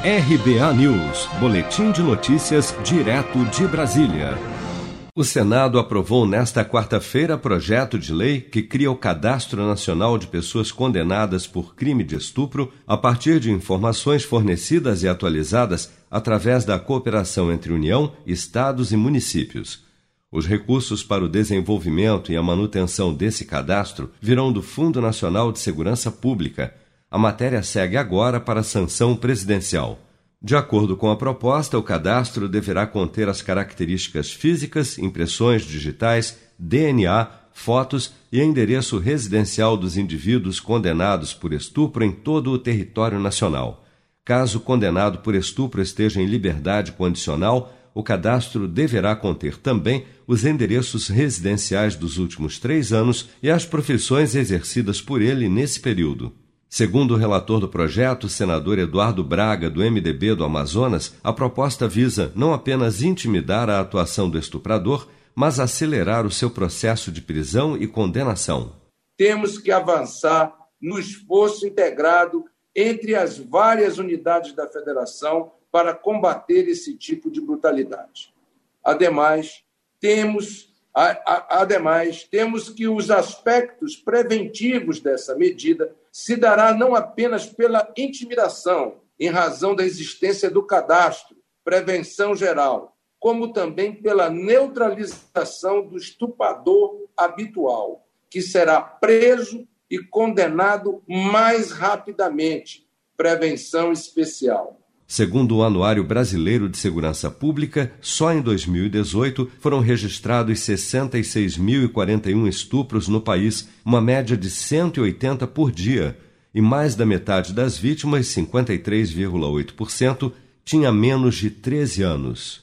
RBA News, Boletim de Notícias, direto de Brasília. O Senado aprovou nesta quarta-feira projeto de lei que cria o Cadastro Nacional de Pessoas Condenadas por Crime de Estupro a partir de informações fornecidas e atualizadas através da cooperação entre União, Estados e municípios. Os recursos para o desenvolvimento e a manutenção desse cadastro virão do Fundo Nacional de Segurança Pública a matéria segue agora para sanção presidencial. De acordo com a proposta, o cadastro deverá conter as características físicas, impressões digitais, DNA, fotos e endereço residencial dos indivíduos condenados por estupro em todo o território nacional. Caso o condenado por estupro esteja em liberdade condicional, o cadastro deverá conter também os endereços residenciais dos últimos três anos e as profissões exercidas por ele nesse período. Segundo o relator do projeto, senador Eduardo Braga, do MDB do Amazonas, a proposta visa não apenas intimidar a atuação do estuprador, mas acelerar o seu processo de prisão e condenação. Temos que avançar no esforço integrado entre as várias unidades da federação para combater esse tipo de brutalidade. Ademais, temos Ademais, temos que os aspectos preventivos dessa medida se dará não apenas pela intimidação, em razão da existência do cadastro, prevenção geral, como também pela neutralização do estupador habitual, que será preso e condenado mais rapidamente, prevenção especial. Segundo o Anuário Brasileiro de Segurança Pública, só em 2018 foram registrados 66.041 estupros no país, uma média de 180 por dia, e mais da metade das vítimas, 53,8%, tinha menos de 13 anos.